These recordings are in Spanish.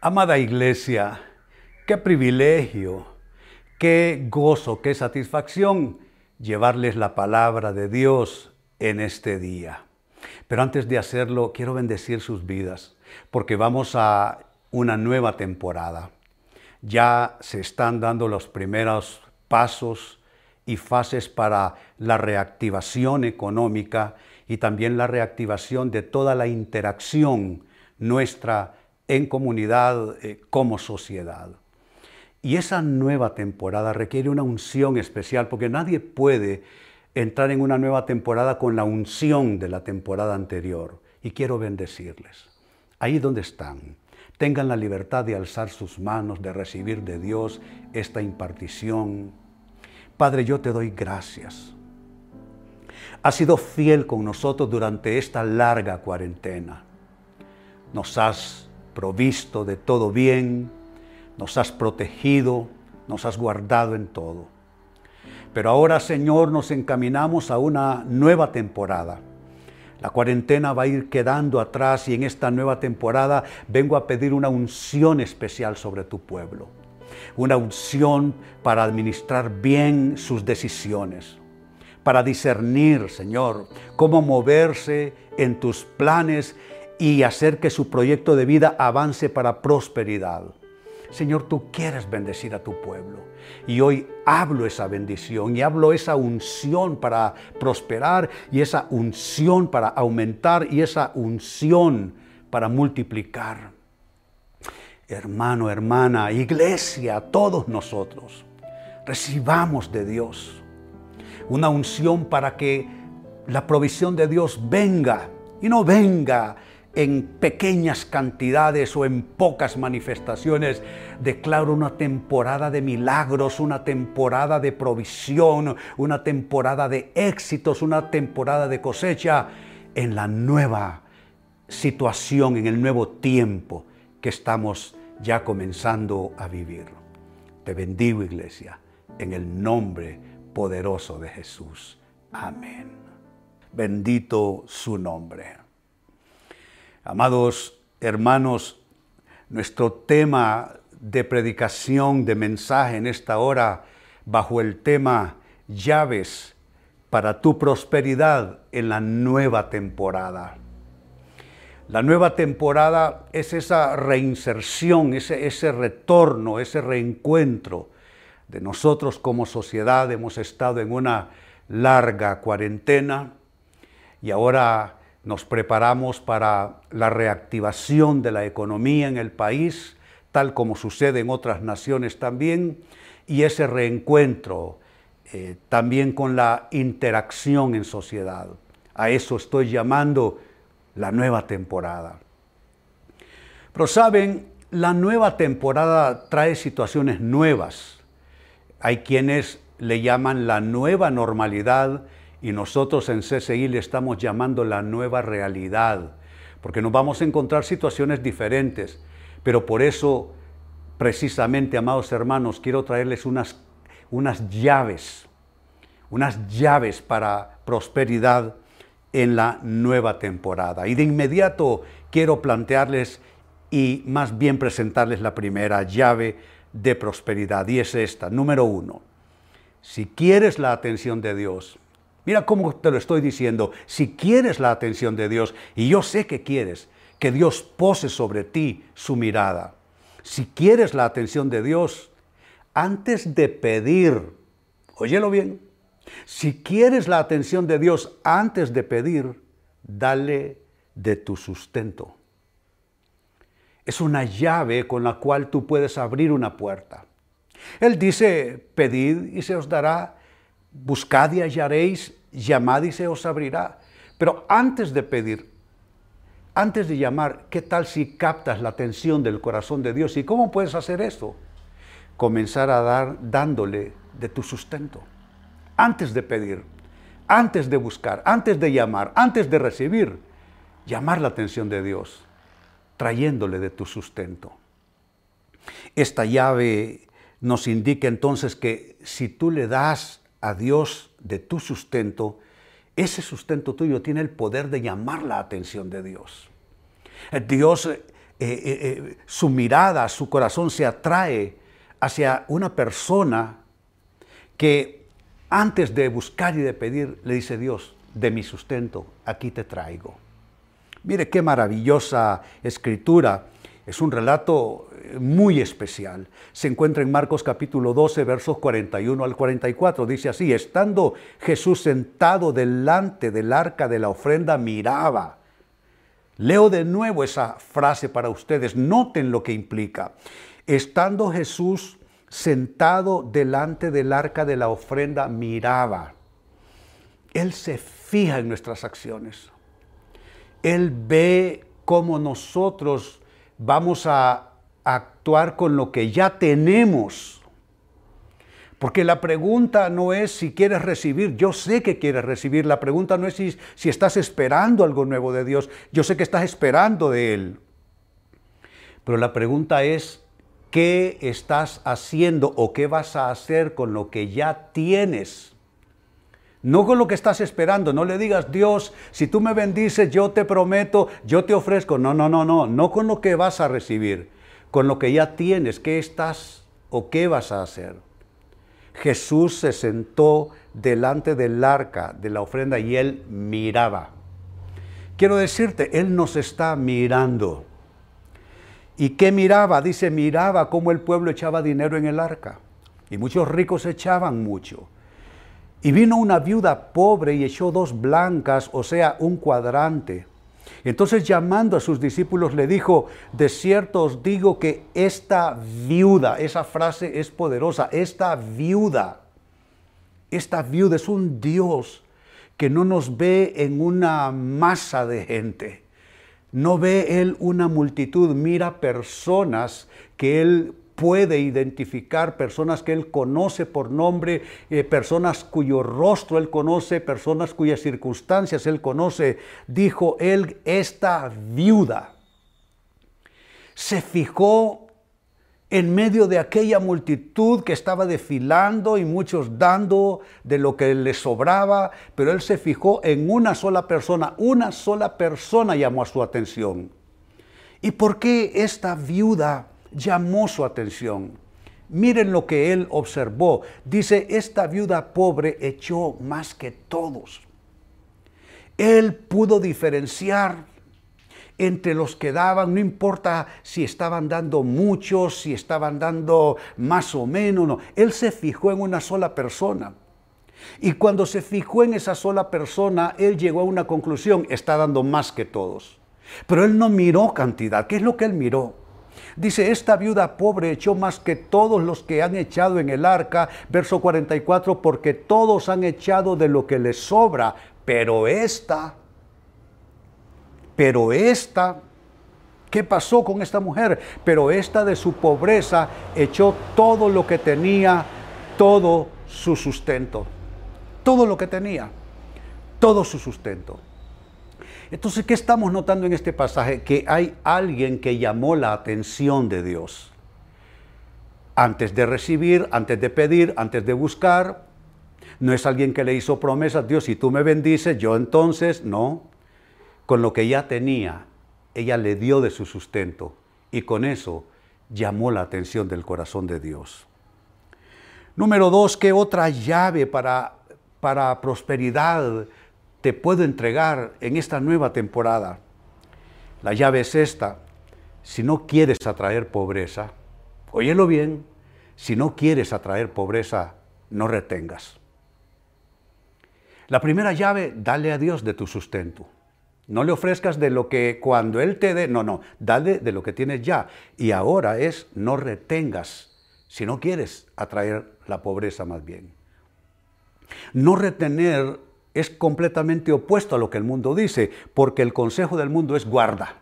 Amada iglesia, qué privilegio, qué gozo, qué satisfacción llevarles la palabra de Dios en este día. Pero antes de hacerlo, quiero bendecir sus vidas, porque vamos a una nueva temporada. Ya se están dando los primeros pasos y fases para la reactivación económica y también la reactivación de toda la interacción nuestra en comunidad eh, como sociedad. Y esa nueva temporada requiere una unción especial porque nadie puede entrar en una nueva temporada con la unción de la temporada anterior. Y quiero bendecirles. Ahí donde están, tengan la libertad de alzar sus manos, de recibir de Dios esta impartición. Padre, yo te doy gracias. Has sido fiel con nosotros durante esta larga cuarentena. Nos has provisto de todo bien, nos has protegido, nos has guardado en todo. Pero ahora, Señor, nos encaminamos a una nueva temporada. La cuarentena va a ir quedando atrás y en esta nueva temporada vengo a pedir una unción especial sobre tu pueblo. Una unción para administrar bien sus decisiones, para discernir, Señor, cómo moverse en tus planes y hacer que su proyecto de vida avance para prosperidad. Señor, tú quieres bendecir a tu pueblo. Y hoy hablo esa bendición y hablo esa unción para prosperar y esa unción para aumentar y esa unción para multiplicar. Hermano, hermana, iglesia, todos nosotros, recibamos de Dios una unción para que la provisión de Dios venga y no venga en pequeñas cantidades o en pocas manifestaciones. Declaro una temporada de milagros, una temporada de provisión, una temporada de éxitos, una temporada de cosecha en la nueva situación, en el nuevo tiempo que estamos ya comenzando a vivir. Te bendigo, iglesia, en el nombre poderoso de Jesús. Amén. Bendito su nombre. Amados hermanos, nuestro tema de predicación, de mensaje en esta hora, bajo el tema llaves para tu prosperidad en la nueva temporada. La nueva temporada es esa reinserción, ese, ese retorno, ese reencuentro de nosotros como sociedad. Hemos estado en una larga cuarentena y ahora nos preparamos para la reactivación de la economía en el país, tal como sucede en otras naciones también, y ese reencuentro eh, también con la interacción en sociedad. A eso estoy llamando la nueva temporada. Pero saben, la nueva temporada trae situaciones nuevas. Hay quienes le llaman la nueva normalidad y nosotros en CCI le estamos llamando la nueva realidad, porque nos vamos a encontrar situaciones diferentes. Pero por eso, precisamente, amados hermanos, quiero traerles unas, unas llaves, unas llaves para prosperidad en la nueva temporada. Y de inmediato quiero plantearles y más bien presentarles la primera llave de prosperidad, y es esta. Número uno, si quieres la atención de Dios, Mira cómo te lo estoy diciendo. Si quieres la atención de Dios, y yo sé que quieres, que Dios pose sobre ti su mirada. Si quieres la atención de Dios, antes de pedir, óyelo bien, si quieres la atención de Dios antes de pedir, dale de tu sustento. Es una llave con la cual tú puedes abrir una puerta. Él dice, pedid y se os dará, buscad y hallaréis, llamad y se os abrirá. Pero antes de pedir, antes de llamar, ¿qué tal si captas la atención del corazón de Dios? ¿Y cómo puedes hacer eso? Comenzar a dar dándole de tu sustento. Antes de pedir, antes de buscar, antes de llamar, antes de recibir, llamar la atención de Dios, trayéndole de tu sustento. Esta llave nos indica entonces que si tú le das a Dios de tu sustento, ese sustento tuyo tiene el poder de llamar la atención de Dios. Dios eh, su mirada, su corazón se atrae hacia una persona que antes de buscar y de pedir, le dice Dios, de mi sustento, aquí te traigo. Mire qué maravillosa escritura. Es un relato eh, muy especial. Se encuentra en Marcos capítulo 12, versos 41 al 44. Dice así, estando Jesús sentado delante del arca de la ofrenda, miraba. Leo de nuevo esa frase para ustedes. Noten lo que implica. Estando Jesús sentado delante del arca de la ofrenda, miraba. Él se fija en nuestras acciones. Él ve cómo nosotros vamos a actuar con lo que ya tenemos. Porque la pregunta no es si quieres recibir, yo sé que quieres recibir, la pregunta no es si, estás esperando algo nuevo de Dios, yo sé que estás esperando de Él. Pero la pregunta es, ¿qué estás haciendo o qué vas a hacer con lo que ya tienes? No con lo que estás esperando, no le digas, Dios, si tú me bendices, yo te prometo, yo te ofrezco. No, no, no, no, no con lo que vas a recibir, con lo que ya tienes, qué estás o qué vas a hacer. Jesús se sentó delante del arca de la ofrenda y él miraba. Quiero decirte, Él nos está mirando. ¿Y qué miraba? Dice, miraba cómo el pueblo echaba dinero en el arca. Y muchos ricos echaban mucho. Y vino una viuda pobre y echó dos blancas, o sea, un cuadrante. Entonces llamando a sus discípulos le dijo, de cierto os digo que esta viuda, esa frase es poderosa, esta viuda, esta viuda es un Dios que no nos ve en una masa de gente. No ve Él una multitud, mira personas que Él puede identificar personas que Él conoce por nombre, eh, personas cuyo rostro Él conoce, personas cuyas circunstancias Él conoce. Dijo Él, esta viuda se fijó en medio de aquella multitud que estaba desfilando y muchos dando de lo que le sobraba, pero Él se fijó en una sola persona, una sola persona llamó a su atención. ¿Y por qué esta viuda? Llamó su atención. Miren lo que él observó. Dice, esta viuda pobre echó más que todos. Él pudo diferenciar entre los que daban, no importa si estaban dando muchos, si estaban dando más o menos, no. Él se fijó en una sola persona. Y cuando se fijó en esa sola persona, él llegó a una conclusión, está dando más que todos. Pero él no miró cantidad. ¿Qué es lo que él miró? Dice, esta viuda pobre echó más que todos los que han echado en el arca, verso 44, porque todos han echado de lo que les sobra, pero esta, pero esta, ¿qué pasó con esta mujer? Pero esta de su pobreza echó todo lo que tenía, todo su sustento, todo lo que tenía, todo su sustento. Entonces, ¿qué estamos notando en este pasaje? Que hay alguien que llamó la atención de Dios. Antes de recibir, antes de pedir, antes de buscar. No es alguien que le hizo promesas, Dios, si tú me bendices, yo entonces, no. Con lo que ya tenía, ella le dio de su sustento y con eso llamó la atención del corazón de Dios. Número dos, ¿qué otra llave para, para prosperidad te puedo entregar en esta nueva temporada. La llave es esta. Si no quieres atraer pobreza, óyelo bien, si no quieres atraer pobreza, no retengas. La primera llave, dale a Dios de tu sustento. No le ofrezcas de lo que cuando Él te dé, no, no, dale de lo que tienes ya. Y ahora es, no retengas, si no quieres atraer la pobreza más bien. No retener es completamente opuesto a lo que el mundo dice, porque el consejo del mundo es guarda.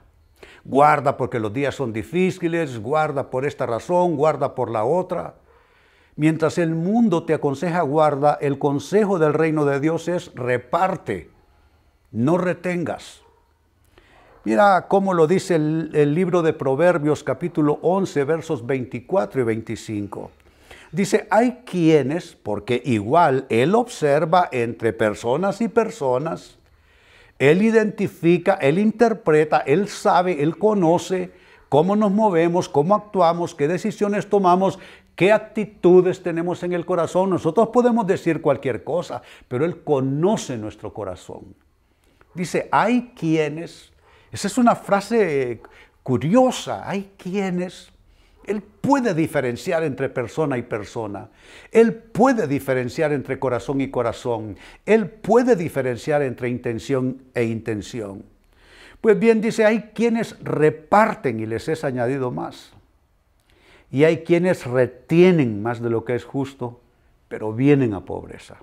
Guarda porque los días son difíciles, guarda por esta razón, guarda por la otra. Mientras el mundo te aconseja guarda, el consejo del reino de Dios es reparte, no retengas. Mira cómo lo dice el, el libro de Proverbios capítulo 11 versos 24 y 25. Dice, hay quienes, porque igual Él observa entre personas y personas, Él identifica, Él interpreta, Él sabe, Él conoce cómo nos movemos, cómo actuamos, qué decisiones tomamos, qué actitudes tenemos en el corazón. Nosotros podemos decir cualquier cosa, pero Él conoce nuestro corazón. Dice, hay quienes, esa es una frase curiosa, hay quienes él puede diferenciar entre persona y persona. Él puede diferenciar entre corazón y corazón. Él puede diferenciar entre intención e intención. Pues bien, dice, hay quienes reparten y les es añadido más. Y hay quienes retienen más de lo que es justo, pero vienen a pobreza.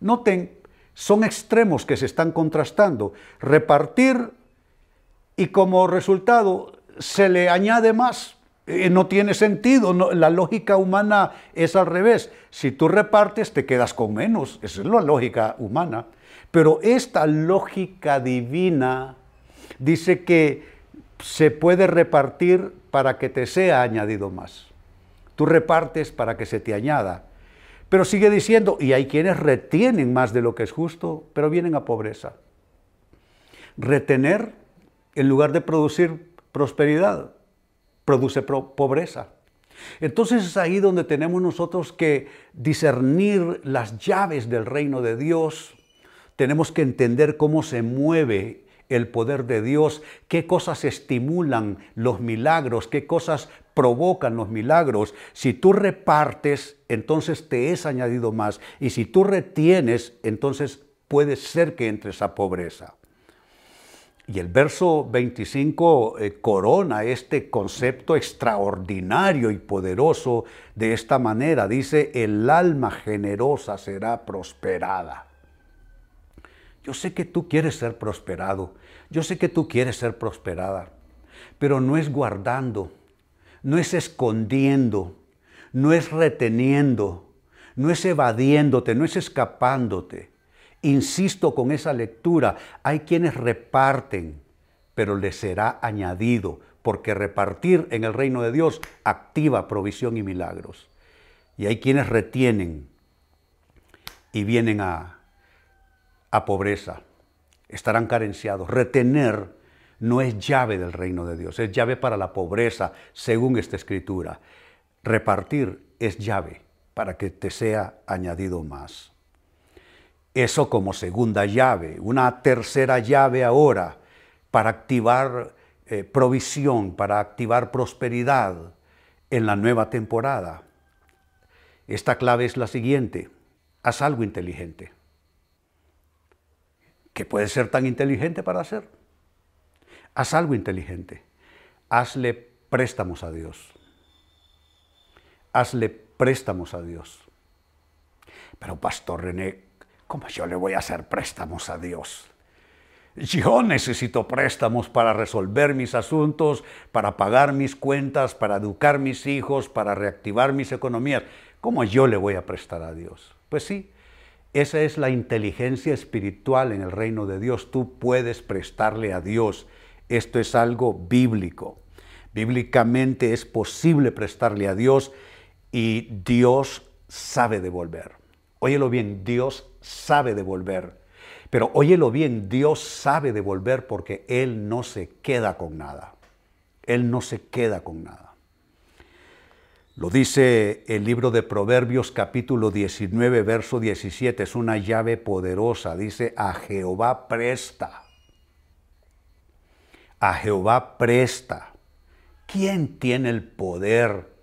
Noten, son extremos que se están contrastando. Repartir y como resultado se le añade más. Eh, no tiene sentido, la lógica humana es al revés. Si tú repartes, te quedas con menos. Esa es la lógica humana. Pero esta lógica divina dice que se puede repartir para que te sea añadido más. Tú repartes para que se te añada. Pero sigue diciendo, y hay quienes retienen más de lo que es justo, pero vienen a pobreza. Retener en lugar de producir prosperidad produce pobreza. Entonces es ahí donde tenemos nosotros que discernir las llaves del reino de Dios. Tenemos que entender cómo se mueve el poder de Dios, qué cosas estimulan los milagros, qué cosas provocan los milagros. Si tú repartes, entonces te es añadido más. Y si tú retienes, entonces puede ser que entres a pobreza. Y el verso 25 eh, corona este concepto extraordinario y poderoso de esta manera. Dice, el alma generosa será prosperada. Yo sé que tú quieres ser prosperado, yo sé que tú quieres ser prosperada, pero no es guardando, no es escondiendo, no es reteniendo, no es evadiéndote, no es escapándote Insisto con esa lectura, hay quienes reparten, pero les será añadido, porque repartir en el reino de Dios activa provisión y milagros. Y hay quienes retienen y vienen a, a pobreza, estarán carenciados. Retener no es llave del reino de Dios, es llave para la pobreza, según esta escritura. Repartir es llave para que te sea añadido más. Eso como segunda llave. Una tercera llave ahora para activar eh, provisión, para activar prosperidad en la nueva temporada. Esta clave es la siguiente. Haz algo inteligente. ¿Qué puede ser tan inteligente para hacer? Haz algo inteligente. Hazle préstamos a Dios. Hazle préstamos a Dios. Pero Pastor René, ¿Cómo yo le voy a hacer préstamos a Dios? Yo necesito préstamos para resolver mis asuntos, para pagar mis cuentas, para educar mis hijos, para reactivar mis economías. ¿Cómo yo le voy a prestar a Dios? Pues sí, esa es la inteligencia espiritual en el reino de Dios. Tú puedes prestarle a Dios. Esto es algo bíblico. Bíblicamente es posible prestarle a Dios y Dios sabe devolver. Óyelo bien, Dios sabe devolver. Pero óyelo bien, Dios sabe devolver porque Él no se queda con nada. Él no se queda con nada. Lo dice el libro de Proverbios capítulo 19, verso 17. Es una llave poderosa. Dice, a Jehová presta. A Jehová presta. ¿Quién tiene el poder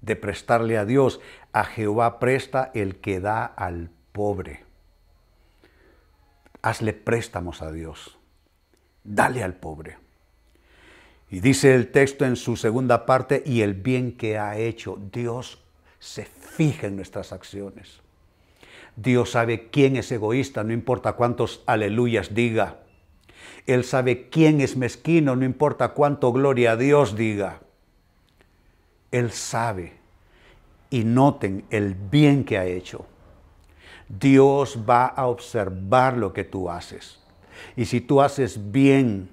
de prestarle a Dios? A Jehová presta el que da al pobre hazle préstamos a Dios, dale al pobre. Y dice el texto en su segunda parte, y el bien que ha hecho, Dios se fija en nuestras acciones. Dios sabe quién es egoísta, no importa cuántos aleluyas diga. Él sabe quién es mezquino, no importa cuánto gloria a Dios diga. Él sabe. Y noten el bien que ha hecho. Dios va a observar lo que tú haces. Y si tú haces bien,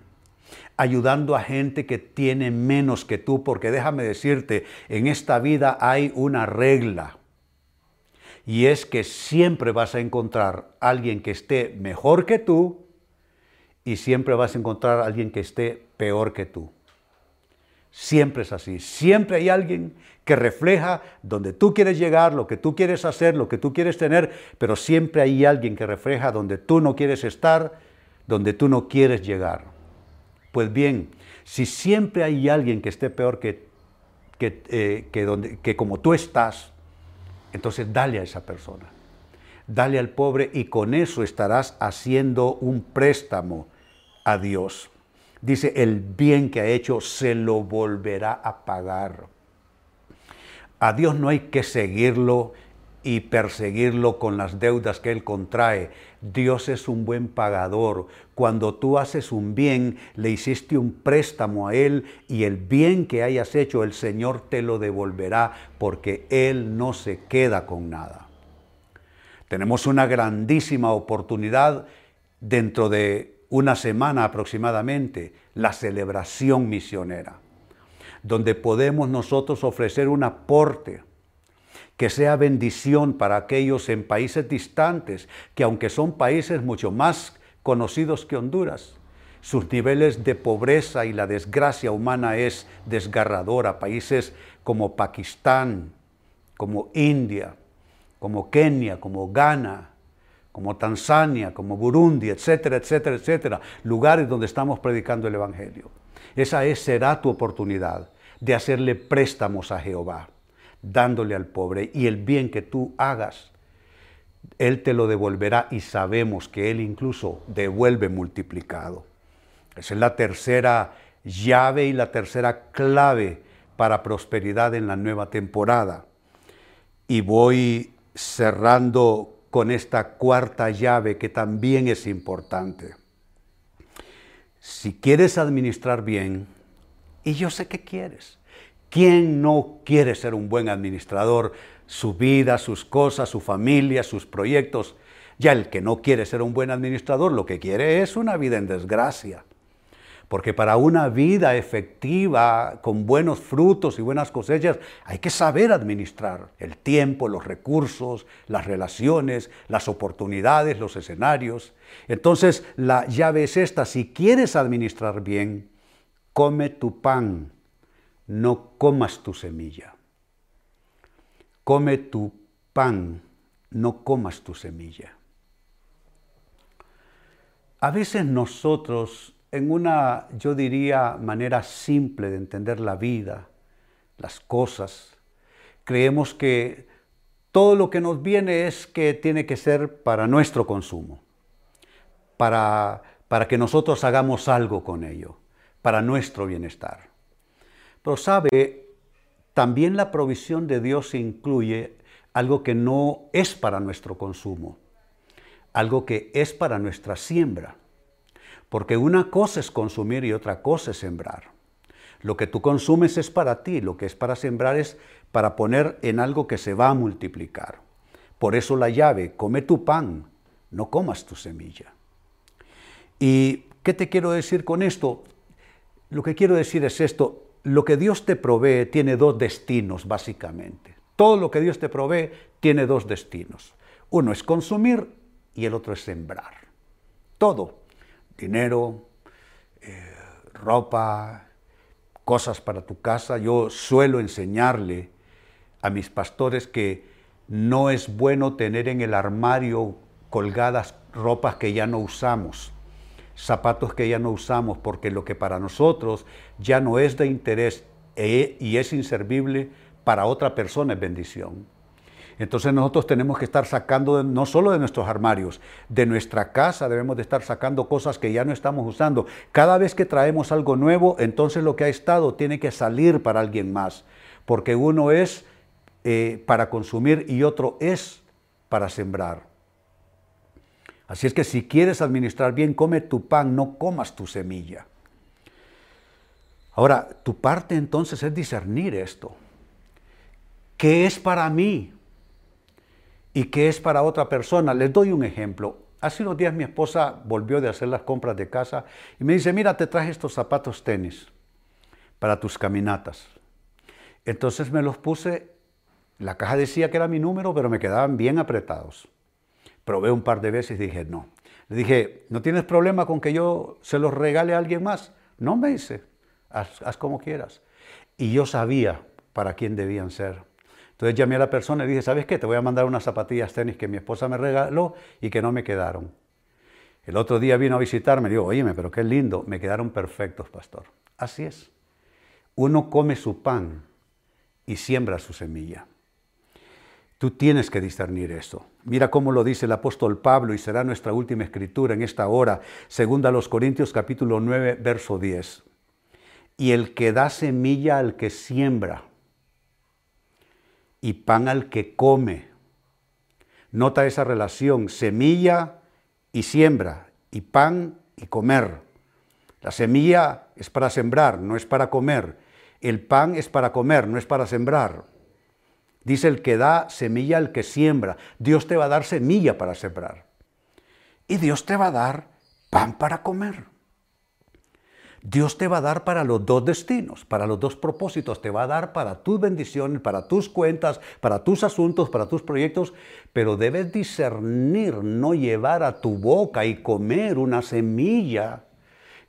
ayudando a gente que tiene menos que tú, porque déjame decirte, en esta vida hay una regla. Y es que siempre vas a encontrar a alguien que esté mejor que tú y siempre vas a encontrar alguien que esté peor que tú. Siempre es así. Siempre hay alguien que refleja donde tú quieres llegar, lo que tú quieres hacer, lo que tú quieres tener, pero siempre hay alguien que refleja donde tú no quieres estar, donde tú no quieres llegar. Pues bien, si siempre hay alguien que esté peor que, que, eh, donde, que como tú estás, entonces dale a esa persona. Dale al pobre y con eso estarás haciendo un préstamo a Dios. Dice, el bien que ha hecho se lo volverá a pagar. A Dios no hay que seguirlo y perseguirlo con las deudas que Él contrae. Dios es un buen pagador. Cuando tú haces un bien, le hiciste un préstamo a Él y el bien que hayas hecho, el Señor te lo devolverá porque Él no se queda con nada. Tenemos una grandísima oportunidad dentro de una semana aproximadamente, la celebración misionera, donde podemos nosotros ofrecer un aporte que sea bendición para aquellos en países distantes, que aunque son países mucho más conocidos que Honduras, sus niveles de pobreza y la desgracia humana es desgarradora. Países como Pakistán, como India, como Kenia, como Ghana, como Tanzania, como Burundi, etcétera, etcétera, etcétera, lugares donde estamos predicando el Evangelio. Esa es, será tu oportunidad de hacerle préstamos a Jehová, dándole al pobre y el bien que tú hagas, Él te lo devolverá y sabemos que Él incluso devuelve multiplicado. Esa es la tercera llave y la tercera clave para prosperidad en la nueva temporada. Y voy cerrando con esta cuarta llave que también es importante. Si quieres administrar bien, y yo sé que quieres, ¿quién no quiere ser un buen administrador? Su vida, sus cosas, su familia, sus proyectos. Ya el que no quiere ser un buen administrador, lo que quiere es una vida en desgracia. Porque para una vida efectiva, con buenos frutos y buenas cosechas, hay que saber administrar el tiempo, los recursos, las relaciones, las oportunidades, los escenarios. Entonces, la llave es esta. Si quieres administrar bien, come tu pan, no comas tu semilla. Come tu pan, no comas tu semilla. A veces nosotros en una, yo diría, manera simple de entender la vida, las cosas. Creemos que todo lo que nos viene es que tiene que ser para nuestro consumo, para, para que nosotros hagamos algo con ello, para nuestro bienestar. Pero sabe, también la provisión de Dios incluye algo que no es para nuestro consumo, algo que es para nuestra siembra. Porque una cosa es consumir y otra cosa es sembrar. Lo que tú consumes es para ti, lo que es para sembrar es para poner en algo que se va a multiplicar. Por eso la llave, come tu pan, no comas tu semilla. ¿Y qué te quiero decir con esto? Lo que quiero decir es esto, lo que Dios te provee tiene dos destinos básicamente. Todo lo que Dios te provee tiene dos destinos. Uno es consumir y el otro es sembrar. Todo dinero, eh, ropa, cosas para tu casa. Yo suelo enseñarle a mis pastores que no es bueno tener en el armario colgadas ropas que ya no usamos, zapatos que ya no usamos, porque lo que para nosotros ya no es de interés e, y es inservible, para otra persona es bendición. Entonces nosotros tenemos que estar sacando no solo de nuestros armarios, de nuestra casa debemos de estar sacando cosas que ya no estamos usando. Cada vez que traemos algo nuevo, entonces lo que ha estado tiene que salir para alguien más, porque uno es eh, para consumir y otro es para sembrar. Así es que si quieres administrar bien, come tu pan, no comas tu semilla. Ahora, tu parte entonces es discernir esto. ¿Qué es para mí? Y que es para otra persona. Les doy un ejemplo. Hace unos días mi esposa volvió de hacer las compras de casa y me dice, mira, te traje estos zapatos tenis para tus caminatas. Entonces me los puse, la caja decía que era mi número, pero me quedaban bien apretados. Probé un par de veces y dije, no. Le dije, ¿no tienes problema con que yo se los regale a alguien más? No me dice, haz, haz como quieras. y yo sabía para quién debían ser. Entonces llamé a la persona y dije, ¿sabes qué? Te voy a mandar unas zapatillas tenis que mi esposa me regaló y que no me quedaron. El otro día vino a visitarme y digo, oye, pero qué lindo, me quedaron perfectos, pastor. Así es. Uno come su pan y siembra su semilla. Tú tienes que discernir eso. Mira cómo lo dice el apóstol Pablo y será nuestra última escritura en esta hora, segunda a los Corintios capítulo 9, verso 10. Y el que da semilla al que siembra y pan al que come. Nota esa relación, semilla y siembra, y pan y comer. La semilla es para sembrar, no es para comer. El pan es para comer, no es para sembrar. Dice el que da semilla al que siembra. Dios te va a dar semilla para sembrar. Y Dios te va a dar pan para comer. Dios te va a dar para los dos destinos, para los dos propósitos. Te va a dar para tus bendiciones, para tus cuentas, para tus asuntos, para tus proyectos. Pero debes discernir, no llevar a tu boca y comer una semilla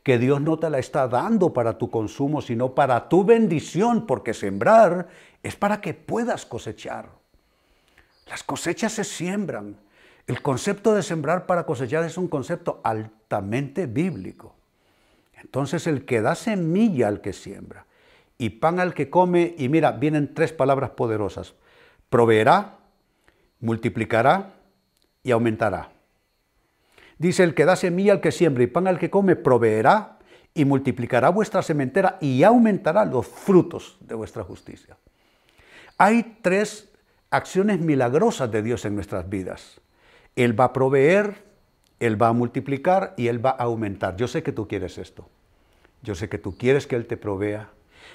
que Dios no te la está dando para tu consumo, sino para tu bendición, porque sembrar es para que puedas cosechar. Las cosechas se siembran. El concepto de sembrar para cosechar es un concepto altamente bíblico. Entonces el que da semilla al que siembra y pan al que come, y mira, vienen tres palabras poderosas, proveerá, multiplicará y aumentará. Dice, el que da semilla al que siembra y pan al que come, proveerá y multiplicará vuestra sementera y aumentará los frutos de vuestra justicia. Hay tres acciones milagrosas de Dios en nuestras vidas. Él va a proveer, Él va a multiplicar y Él va a aumentar. Yo sé que tú quieres esto. Yo sé que tú quieres que Él te provea.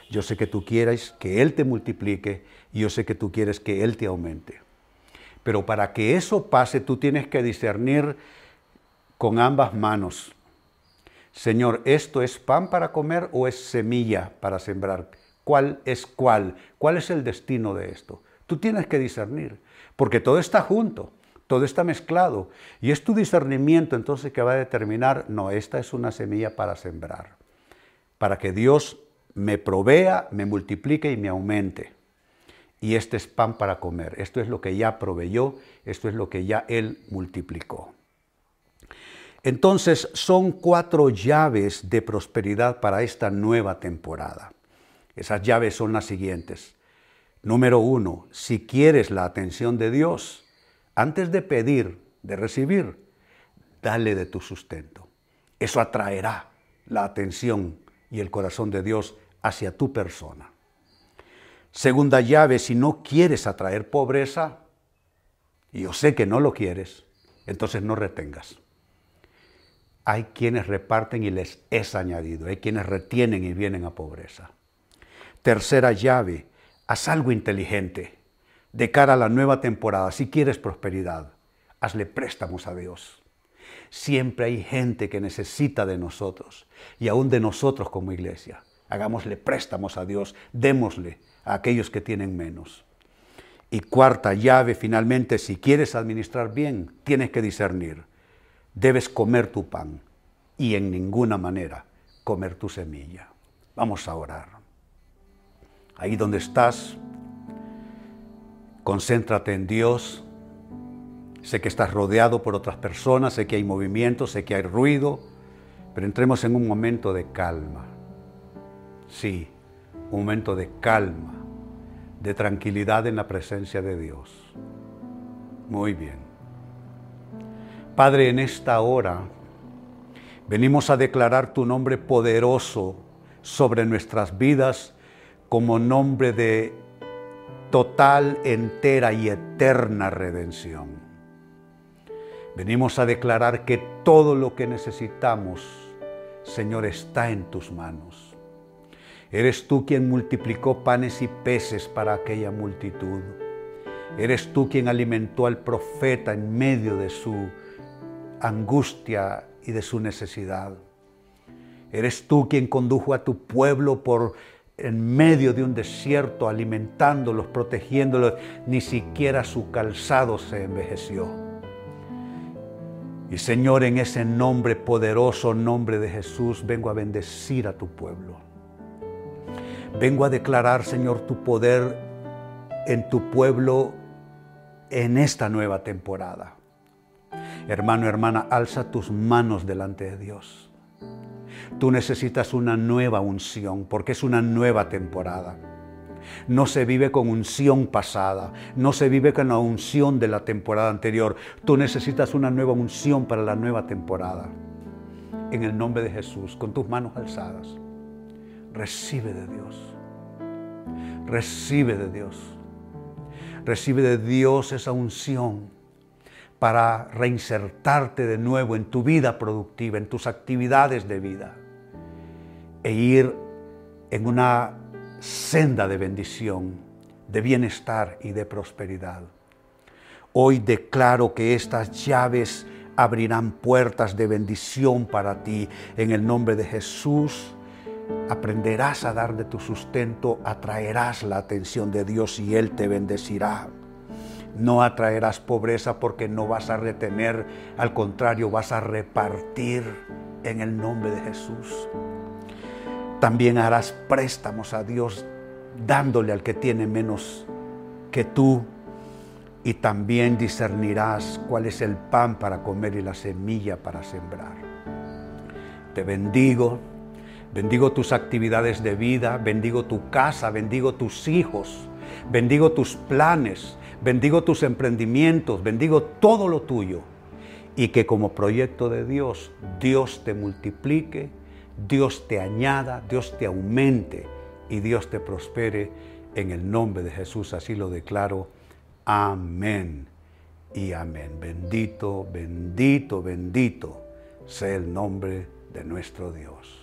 Yo sé que tú quieres que Él te multiplique. Y yo sé que tú quieres que Él te aumente. Pero para que eso pase, tú tienes que discernir con ambas manos. Señor, ¿esto es pan para comer o es semilla para sembrar? ¿Cuál es cuál? ¿Cuál es el destino de esto? Tú tienes que discernir, porque todo está junto, todo está mezclado, y es tu discernimiento entonces que va a determinar, no, esta es una semilla para sembrar, para que Dios me provea, me multiplique y me aumente. Y este es pan para comer, esto es lo que ya proveyó, esto es lo que ya Él multiplicó. Entonces son cuatro llaves de prosperidad para esta nueva temporada. Esas llaves son las siguientes. Número uno, si quieres la atención de Dios, antes de pedir, de recibir, dale de tu sustento. Eso atraerá la atención y el corazón de Dios hacia tu persona. Segunda llave, si no quieres atraer pobreza, y yo sé que no lo quieres, entonces no retengas. Hay quienes reparten y les es añadido, hay quienes retienen y vienen a pobreza. Tercera llave, haz algo inteligente de cara a la nueva temporada. Si quieres prosperidad, hazle préstamos a Dios. Siempre hay gente que necesita de nosotros y aún de nosotros como iglesia. Hagámosle préstamos a Dios, démosle a aquellos que tienen menos. Y cuarta llave, finalmente, si quieres administrar bien, tienes que discernir debes comer tu pan y en ninguna manera comer tu semilla. Vamos a orar. Ahí donde estás, concéntrate en Dios. Sé que estás rodeado por otras personas, sé que hay movimiento, sé que hay ruido, pero entremos en un momento de calma. Sí, un momento de calma, de tranquilidad en la presencia de Dios. Muy bien. Padre, en esta hora venimos a declarar tu nombre poderoso sobre nuestras vidas como nombre de total, entera y eterna redención. Venimos a declarar que todo lo que necesitamos, Señor, está en tus manos. Eres tú quien multiplicó panes y peces para aquella multitud. Eres tú quien alimentó al profeta en medio de su angustia y de su necesidad. Eres tú quien condujo a tu pueblo por en medio de un desierto, alimentándolos, protegiéndolos, ni siquiera su calzado se envejeció. Y Señor, en ese nombre poderoso, nombre de Jesús, vengo a bendecir a tu pueblo. Vengo a declarar, Señor, tu poder en tu pueblo en esta nueva temporada. Hermano, hermana, alza tus manos delante de Dios. Tú necesitas una nueva unción porque es una nueva temporada. No se vive con unción pasada, no se vive con la unción de la temporada anterior. Tú necesitas una nueva unción para la nueva temporada. En el nombre de Jesús, con tus manos alzadas, recibe de Dios. Recibe de Dios. Recibe de Dios esa unción para reinsertarte de nuevo en tu vida productiva, en tus actividades de vida e ir en una senda de bendición, de bienestar y de prosperidad. Hoy declaro que estas llaves abrirán puertas de bendición para ti. En el nombre de Jesús, aprenderás a dar de tu sustento, atraerás la atención de Dios y Él te bendecirá. No atraerás pobreza porque no vas a retener, al contrario, vas a repartir en el nombre de Jesús. También harás préstamos a Dios dándole al que tiene menos que tú y también discernirás cuál es el pan para comer y la semilla para sembrar. Te bendigo, bendigo tus actividades de vida, bendigo tu casa, bendigo tus hijos, bendigo tus planes, bendigo tus emprendimientos, bendigo todo lo tuyo y que como proyecto de Dios, Dios te multiplique Dios te añada, Dios te aumente y Dios te prospere. En el nombre de Jesús así lo declaro. Amén y amén. Bendito, bendito, bendito sea el nombre de nuestro Dios.